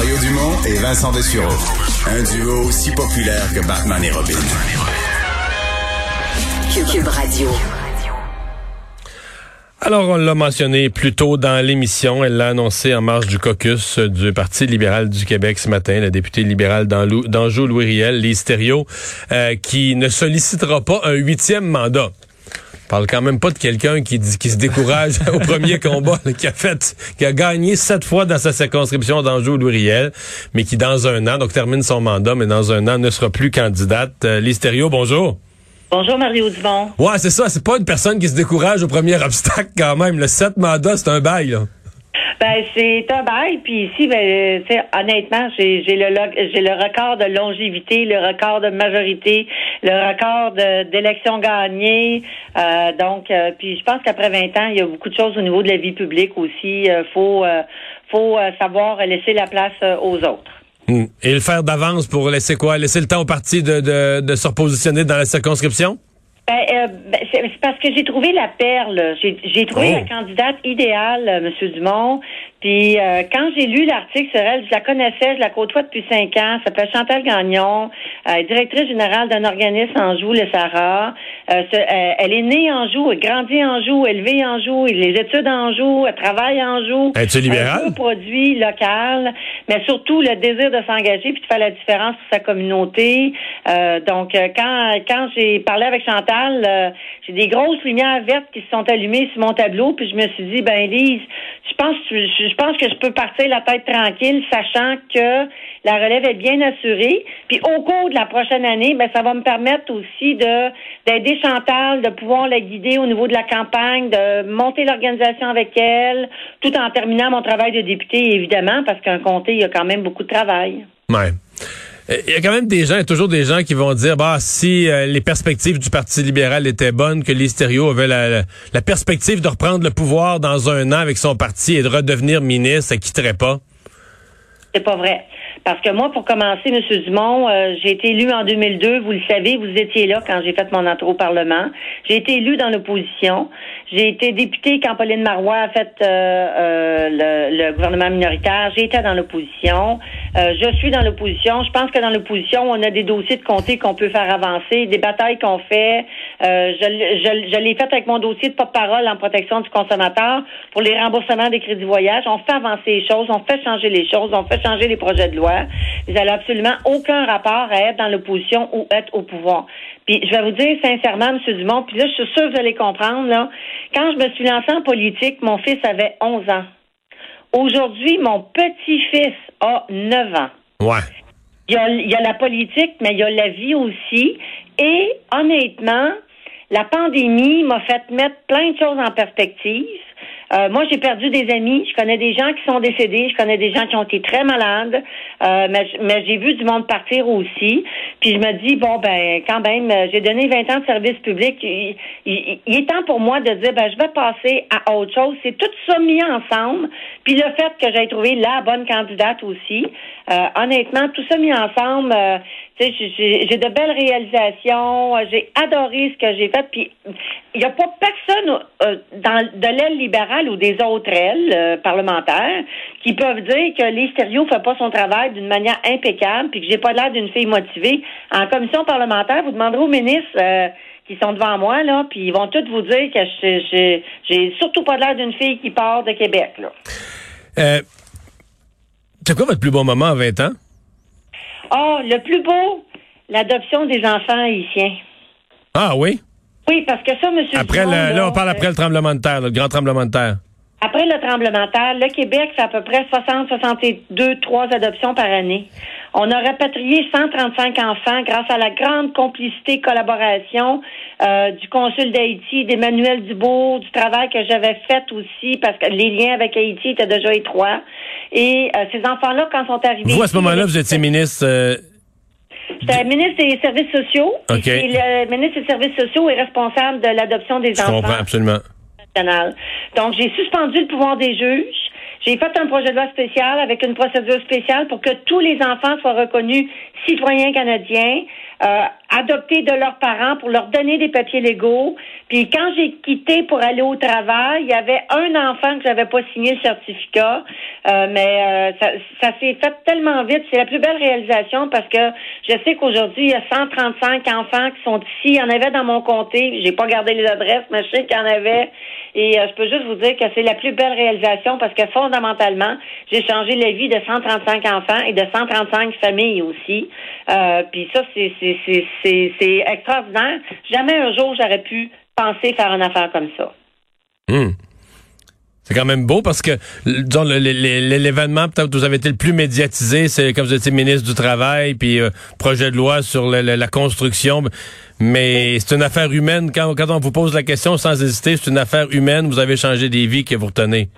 Mario Dumont et Vincent Dessureau. Un duo aussi populaire que Batman et Robin. Cube Radio. Alors, on l'a mentionné plus tôt dans l'émission. Elle l'a annoncé en marge du caucus du Parti libéral du Québec ce matin, la députée libérale d'Anjou, Louis Riel, Lise Thériault, euh, qui ne sollicitera pas un huitième mandat. Parle quand même pas de quelqu'un qui, qui se décourage au premier combat, qui a fait, qui a gagné sept fois dans sa circonscription d'Anjou, Louis Riel, mais qui dans un an, donc termine son mandat, mais dans un an ne sera plus candidate. Euh, Thériault, bonjour. Bonjour Mario Dumont. Ouais, c'est ça. C'est pas une personne qui se décourage au premier obstacle quand même. Le sept mandats, c'est un bail. Là. Ben c'est un bail. Puis ici, ben, honnêtement, j'ai le j'ai le record de longévité, le record de majorité, le record d'élections gagnées. Euh, donc, euh, puis je pense qu'après 20 ans, il y a beaucoup de choses au niveau de la vie publique aussi. Euh, faut faut savoir laisser la place aux autres. Hmm. Et le faire d'avance pour laisser quoi? Laisser le temps au parti de, de, de se repositionner dans la circonscription? Ben, euh, ben, c'est parce que j'ai trouvé la perle. J'ai trouvé oh. la candidate idéale, euh, M. Dumont. Puis euh, quand j'ai lu l'article sur elle, je la connaissais, je la côtoie depuis cinq ans. Ça s'appelle Chantal Gagnon, euh, directrice générale d'un organisme en Joux, le Sahara. Euh, elle est née en Joux, elle grandit en Joux, élevée en Joux, les études en Joux, elle travaille en Joux. Es-tu libérale? Un produit local, mais surtout le désir de s'engager puis de faire la différence pour sa communauté. donc quand quand j'ai parlé avec Chantal, j'ai des grosses lumières vertes qui se sont allumées sur mon tableau, puis je me suis dit ben Lise, je pense je je pense que je peux partir la tête tranquille, sachant que la relève est bien assurée. Puis au cours de la prochaine année, ben ça va me permettre aussi de d'aider Chantal, de pouvoir la guider au niveau de la campagne, de monter l'organisation avec elle, tout en terminant mon travail de député, évidemment, parce qu'un comté, il y a quand même beaucoup de travail. Ouais. Il y a quand même des gens, il toujours des gens qui vont dire, bah si euh, les perspectives du Parti libéral étaient bonnes, que l'Hystério avait la, la, perspective de reprendre le pouvoir dans un an avec son parti et de redevenir ministre, elle quitterait pas. C'est pas vrai. Parce que moi, pour commencer, M. Dumont, euh, j'ai été élu en 2002. Vous le savez, vous étiez là quand j'ai fait mon entrée au Parlement. J'ai été élu dans l'opposition. J'ai été député quand Pauline Marois a fait euh, euh, le, gouvernement minoritaire. J'ai été dans l'opposition. je suis dans l'opposition. Je pense que dans l'opposition, on a des dossiers de comté qu'on peut faire avancer, des batailles qu'on fait. je, je, je l'ai fait avec mon dossier de porte-parole en protection du consommateur pour les remboursements des crédits voyage. On fait avancer les choses, on fait changer les choses, on fait changer les projets de loi. Ils n'avaient absolument aucun rapport à être dans l'opposition ou être au pouvoir. Puis je vais vous dire sincèrement, M. Dumont, puis là, je suis sûre que vous allez comprendre, là, quand je me suis lancée en politique, mon fils avait 11 ans. Aujourd'hui, mon petit-fils a 9 ans. Ouais. Il y, a, il y a la politique, mais il y a la vie aussi. Et honnêtement, la pandémie m'a fait mettre plein de choses en perspective. Euh, moi, j'ai perdu des amis. Je connais des gens qui sont décédés. Je connais des gens qui ont été très malades. Euh, mais, j'ai vu du monde partir aussi. Puis je me dis, bon, ben, quand même, j'ai donné 20 ans de service public. Il, est temps pour moi de dire, ben, je vais passer à autre chose. C'est tout ça mis ensemble. Puis le fait que j'ai trouvé la bonne candidate aussi. Euh, honnêtement, tout ça mis ensemble, j'ai de belles réalisations. J'ai adoré ce que j'ai fait. Puis il n'y a pas personne dans de l'aile libérale ou des autres ailes euh, parlementaires qui peuvent dire que l'Estério fait pas son travail d'une manière impeccable puis que j'ai pas l'air d'une fille motivée. En commission parlementaire, vous demanderez aux ministres euh, qui sont devant moi, là, puis ils vont tous vous dire que j'ai surtout pas l'air d'une fille qui part de Québec, là. Euh, c'est quoi votre plus beau moment à 20 ans? Oh, le plus beau, l'adoption des enfants haïtiens. Ah oui? Oui, parce que ça, monsieur. Après le, là, on parle après le tremblement de terre, le grand tremblement de terre. Après le tremblement de terre, le Québec fait à peu près 60, 62, 3 adoptions par année. On a rapatrié 135 enfants grâce à la grande complicité et collaboration euh, du consul d'Haïti, d'Emmanuel Dubourg, du travail que j'avais fait aussi parce que les liens avec Haïti étaient déjà étroits. Et euh, ces enfants-là, quand sont arrivés... Vous, à ce moment-là, vous étiez ministre... Euh, le ministre des Services sociaux. OK. Et le ministre des Services sociaux est responsable de l'adoption des enfants. Je comprends, absolument. Donc, j'ai suspendu le pouvoir des juges. J'ai fait un projet de loi spécial avec une procédure spéciale pour que tous les enfants soient reconnus citoyens canadiens, euh, adoptés de leurs parents pour leur donner des papiers légaux. Puis quand j'ai quitté pour aller au travail, il y avait un enfant que j'avais pas signé le certificat, euh, mais euh, ça, s'est fait tellement vite. C'est la plus belle réalisation parce que je sais qu'aujourd'hui il y a 135 enfants qui sont ici. Il y en avait dans mon comté. J'ai pas gardé les adresses, mais je sais qu'il y en avait. Et euh, je peux juste vous dire que c'est la plus belle réalisation parce que fondamentalement, j'ai changé la vie de 135 enfants et de 135 familles aussi. Euh, puis ça, c'est, c'est, extraordinaire. Jamais un jour j'aurais pu penser faire une affaire comme ça. Hmm. C'est quand même beau parce que disons, l'événement peut-être vous avez été le plus médiatisé, c'est comme vous étiez ministre du Travail, puis euh, projet de loi sur la construction. Mais c'est une affaire humaine. Quand, quand on vous pose la question sans hésiter, c'est une affaire humaine. Vous avez changé des vies que vous retenez.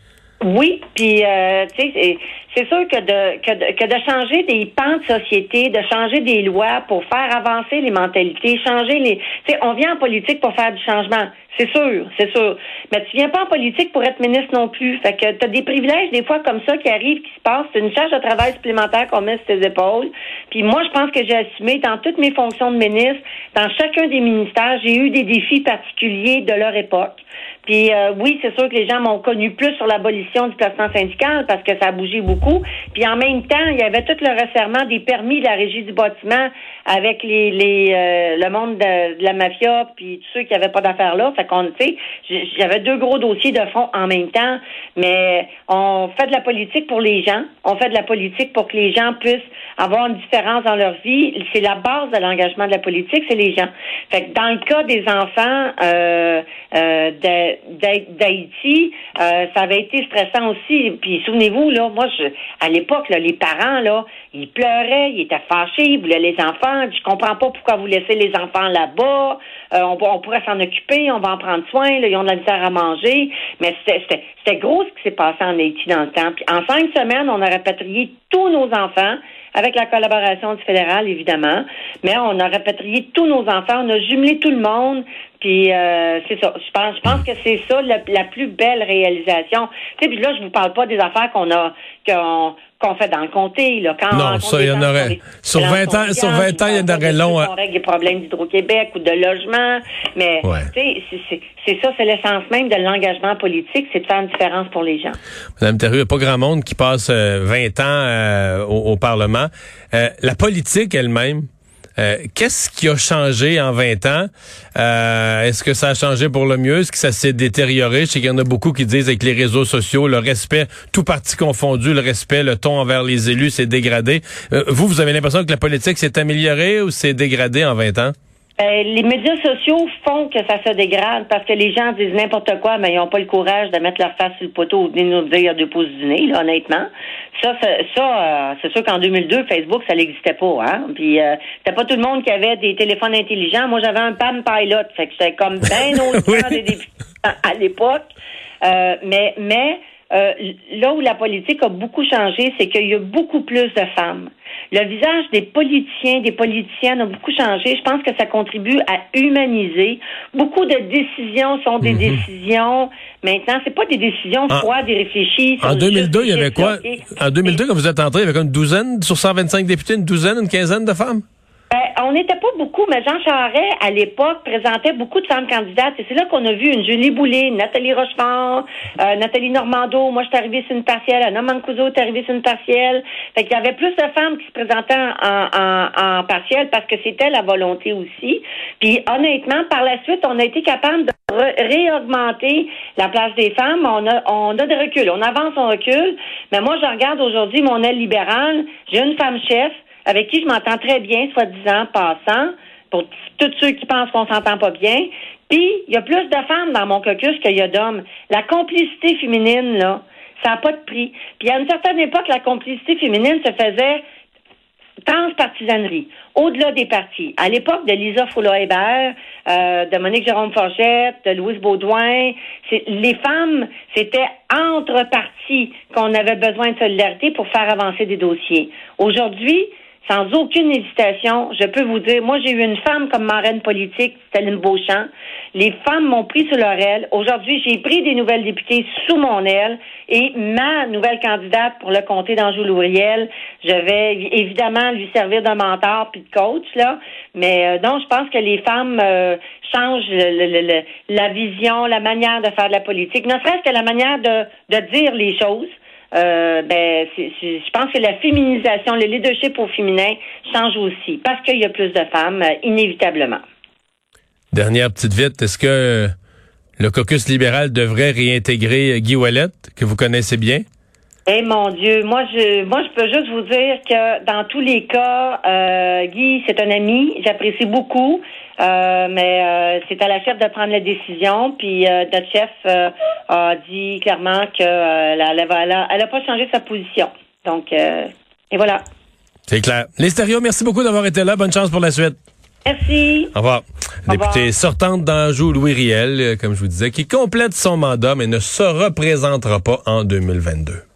Oui, puis euh, tu sais, c'est sûr que de, que de que de changer des pans de société, de changer des lois pour faire avancer les mentalités, changer les. Tu sais, on vient en politique pour faire du changement, c'est sûr, c'est sûr. Mais tu viens pas en politique pour être ministre non plus. Fait que tu as des privilèges des fois comme ça qui arrivent, qui se passent. C'est une charge de travail supplémentaire qu'on met sur tes épaules. Puis moi, je pense que j'ai assumé dans toutes mes fonctions de ministre, dans chacun des ministères, j'ai eu des défis particuliers de leur époque. Puis euh, oui, c'est sûr que les gens m'ont connu plus sur l'abolition du placement syndical parce que ça a bougé beaucoup. Puis en même temps, il y avait tout le resserrement des permis de la régie du bâtiment avec les, les euh, le monde de, la mafia puis tous ceux qui n'avaient pas d'affaires là. Fait qu'on, tu j'avais deux gros dossiers de fond en même temps. Mais on fait de la politique pour les gens. On fait de la politique pour que les gens puissent avoir une différence dans leur vie. C'est la base de l'engagement de la politique, c'est les gens. Fait que dans le cas des enfants euh, euh, d'Haïti, euh, ça avait été stressant aussi. Puis souvenez-vous, là, moi, à l'époque, les parents, ils pleuraient, ils étaient fâchés, ils voulaient les enfants. Je comprends pas pourquoi vous laissez les enfants là-bas. Euh, on, pourrait s'en occuper, on va en prendre soin, ils ont de la misère à manger. Mais c'était gros ce qui s'est passé en Haïti dans le temps. Puis en cinq semaines, on a rapatrié tous nos enfants avec la collaboration du fédéral, évidemment. Mais on a rapatrié tous nos enfants, on a jumelé tout le monde. Puis euh, c'est ça. Je pense, je pense que c'est ça la, plus belle réalisation. Tu sais, puis là, je vous parle pas des affaires qu'on a qu'on qu'on fait dans le comté. Là, quand non, ça, il y en aurait. Sur 20 ans, sur 20 ans, il y en aurait long. On règle des problèmes d'Hydro-Québec ou de logement. Mais, tu sais, c'est ça, c'est l'essence même de l'engagement politique, c'est de faire une différence pour les gens. Madame Thériault, il n'y a pas grand monde qui passe 20 euh, ans euh, au, Parlement. Euh, la politique elle-même, euh, qu'est-ce qui a changé en 20 ans? Euh, est-ce que ça a changé pour le mieux? Est-ce que ça s'est détérioré? Je sais qu'il y en a beaucoup qui disent avec les réseaux sociaux, le respect, tout parti confondu, le respect, le ton envers les élus s'est dégradé. Euh, vous, vous avez l'impression que la politique s'est améliorée ou s'est dégradée en 20 ans? Ben, les médias sociaux font que ça se dégrade parce que les gens disent n'importe quoi, mais ils n'ont pas le courage de mettre leur face sur le poteau ou de nous dire deux pouces du nez, là, honnêtement. Ça, ça, euh, c'est sûr qu'en 2002, Facebook, ça n'existait pas, hein. Puis euh, c'était pas tout le monde qui avait des téléphones intelligents. Moi, j'avais un PAM Pilot, fait que c'était comme bien autre des députés à l'époque. Euh, mais mais euh, là où la politique a beaucoup changé, c'est qu'il y a beaucoup plus de femmes. Le visage des politiciens, des politiciennes a beaucoup changé. Je pense que ça contribue à humaniser. Beaucoup de décisions sont des mhm. décisions. Maintenant, c'est pas des décisions froides et réfléchies. En 2002, il y avait quoi? En 2002, quand vous êtes entré, il y avait une douzaine sur 125 députés, une douzaine, une quinzaine de femmes? On n'était pas beaucoup, mais Jean Charest, à l'époque, présentait beaucoup de femmes candidates. Et c'est là qu'on a vu une Julie Boulay, Nathalie Rochefort, euh, Nathalie Normando. Moi, je suis arrivée sur une partielle. Anna Mancuso est arrivée sur une partielle. Fait qu'il y avait plus de femmes qui se présentaient en, en, en partielle parce que c'était la volonté aussi. Puis, honnêtement, par la suite, on a été capable de réaugmenter la place des femmes. On a, on a des reculs. On avance, on recule. Mais moi, je regarde aujourd'hui mon aile libérale. J'ai une femme chef avec qui je m'entends très bien, soi-disant, passant, pour tous ceux qui pensent qu'on s'entend pas bien. Puis, il y a plus de femmes dans mon caucus qu'il y a d'hommes. La complicité féminine, là, ça n'a pas de prix. Puis, à une certaine époque, la complicité féminine se faisait transpartisanerie, au-delà des partis. À l'époque de Lisa Foula-Hébert, euh, de Monique Jérôme Forgette, de Louise Baudouin, les femmes, c'était entre partis qu'on avait besoin de solidarité pour faire avancer des dossiers. Aujourd'hui, sans aucune hésitation. Je peux vous dire, moi, j'ai eu une femme comme marraine politique, Staline Beauchamp. Les femmes m'ont pris sous leur aile. Aujourd'hui, j'ai pris des nouvelles députées sous mon aile et ma nouvelle candidate pour le comté d'Anjou-Louriel, je vais évidemment lui servir de mentor puis de coach, là. Mais euh, non, je pense que les femmes euh, changent la vision, la manière de faire de la politique, ne serait-ce que la manière de, de dire les choses. Euh, ben, je pense que la féminisation, le leadership au féminin change aussi parce qu'il y a plus de femmes, euh, inévitablement. Dernière petite vite, est-ce que le caucus libéral devrait réintégrer Guy Wallet, que vous connaissez bien? Eh mon Dieu, moi je moi je peux juste vous dire que dans tous les cas, euh, Guy c'est un ami, j'apprécie beaucoup, euh, mais euh, c'est à la chef de prendre la décision. Puis notre chef a dit clairement que elle, elle, a, pas changé sa position. Donc et voilà. C'est clair. Lestério, merci beaucoup d'avoir été là. Bonne chance pour la suite. Merci. Au revoir. Députée sortante d'Anjou, Louis Riel, comme je vous disais, qui complète son mandat mais ne se représentera pas en 2022.